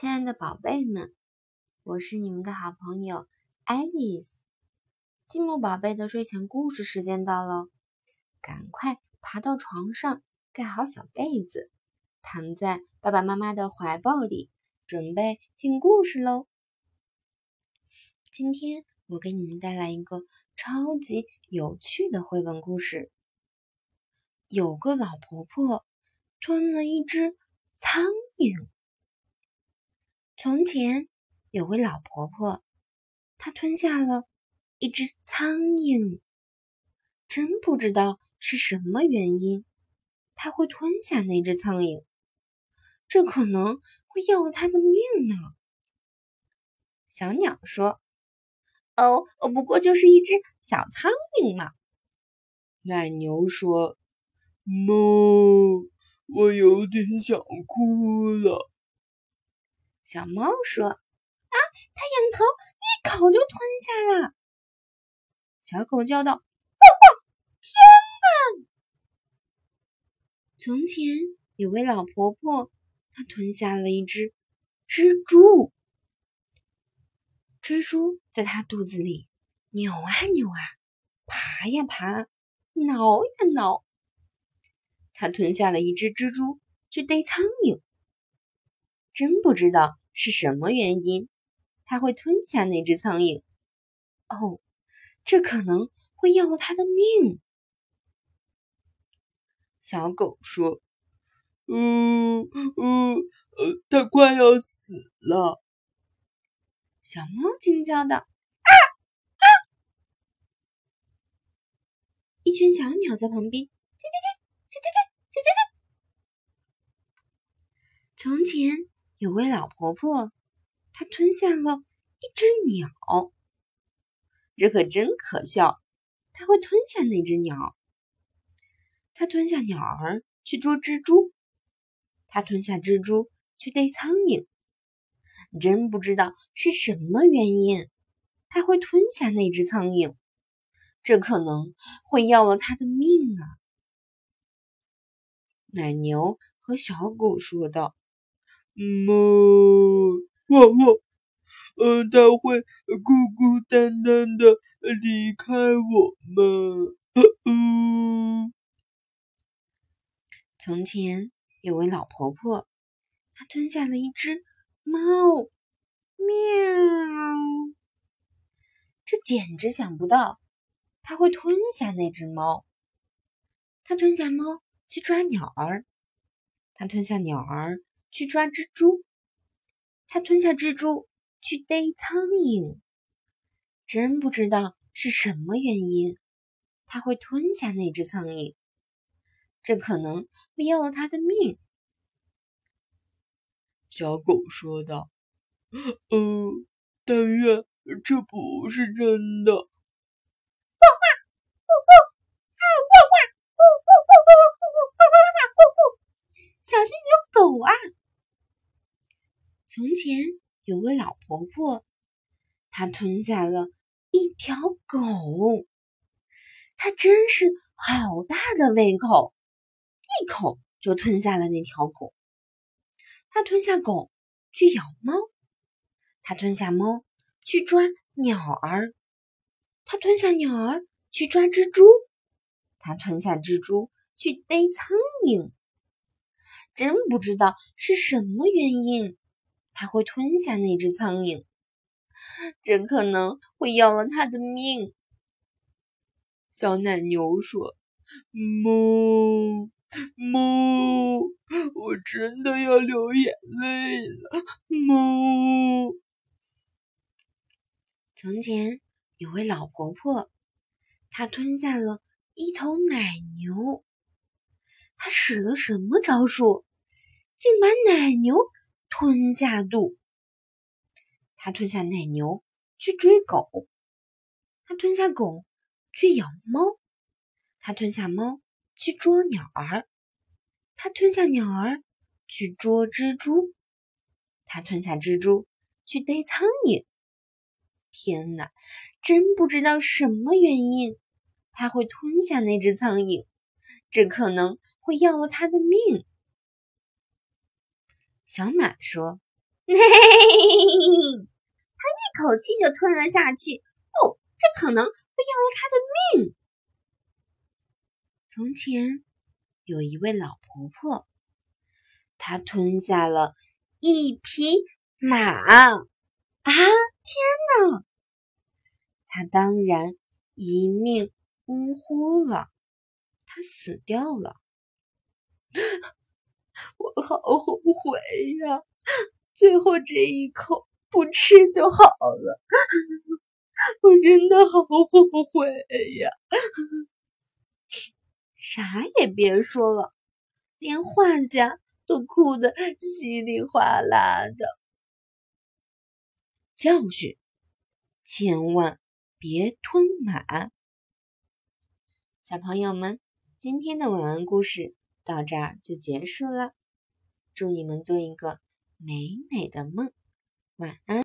亲爱的宝贝们，我是你们的好朋友爱丽丝。积木宝贝的睡前故事时间到了，赶快爬到床上，盖好小被子，躺在爸爸妈妈的怀抱里，准备听故事喽。今天我给你们带来一个超级有趣的绘本故事。有个老婆婆吞了一只苍蝇。从前有位老婆婆，她吞下了一只苍蝇。真不知道是什么原因，她会吞下那只苍蝇。这可能会要了她的命呢。小鸟说：“哦，不过就是一只小苍蝇嘛。”奶牛说：“哞，我有点想哭了。”小猫说：“啊，它仰头一口就吞下了。”小狗叫道：“汪汪！天哪！”从前有位老婆婆，她吞下了一只蜘蛛。蜘蛛在她肚子里扭啊扭啊，爬呀爬，挠呀挠。她吞下了一只蜘蛛去逮苍蝇。真不知道。是什么原因？他会吞下那只苍蝇？哦，这可能会要了他的命。小狗说：“嗯嗯呃，它快要死了。”小猫惊叫道：“啊啊！”一群小鸟在旁边，叽叽叽，叽叽叽，叽叽叽。从前。有位老婆婆，她吞下了一只鸟，这可真可笑。她会吞下那只鸟，她吞下鸟儿去捉蜘蛛，她吞下蜘蛛去逮苍蝇。真不知道是什么原因，她会吞下那只苍蝇，这可能会要了她的命啊！奶牛和小狗说道。么汪汪，呃，他会孤孤单单的离开我们。嗯。从前有位老婆婆，她吞下了一只猫，喵！这简直想不到，她会吞下那只猫。她吞下猫去抓鸟儿，她吞下鸟儿。去抓蜘蛛，他吞下蜘蛛去逮苍蝇。真不知道是什么原因，他会吞下那只苍蝇。这可能会要了他的命。小狗说道：“嗯，但愿这不是真的。”汪汪！汪汪！啊！汪汪！汪汪！汪汪！汪汪！汪汪！小心有狗啊！前有位老婆婆，她吞下了一条狗。她真是好大的胃口，一口就吞下了那条狗。她吞下狗去咬猫，她吞下猫去抓鸟儿，她吞下鸟儿去抓蜘蛛，她吞下蜘蛛去逮苍蝇。真不知道是什么原因。还会吞下那只苍蝇，这可能会要了他的命。小奶牛说：“哞哞，我真的要流眼泪了。”哞。从前有位老婆婆，她吞下了一头奶牛。她使了什么招数，竟把奶牛？吞下肚，他吞下奶牛去追狗，他吞下狗去咬猫，他吞下猫去捉鸟儿，他吞下鸟儿去捉蜘蛛，他吞下蜘蛛去逮苍蝇。天哪，真不知道什么原因他会吞下那只苍蝇，这可能会要了他的命。小马说：“嘿，他一口气就吞了下去。哦，这可能会要了他的命。从前有一位老婆婆，她吞下了一匹马。啊，天哪！她当然一命呜呼了，她死掉了。我好后悔呀！最后这一口不吃就好了，我真的好后悔呀！啥也别说了，连画家都哭得稀里哗啦的。教训：千万别吞马。小朋友们，今天的晚安故事到这儿就结束了。祝你们做一个美美的梦，晚安。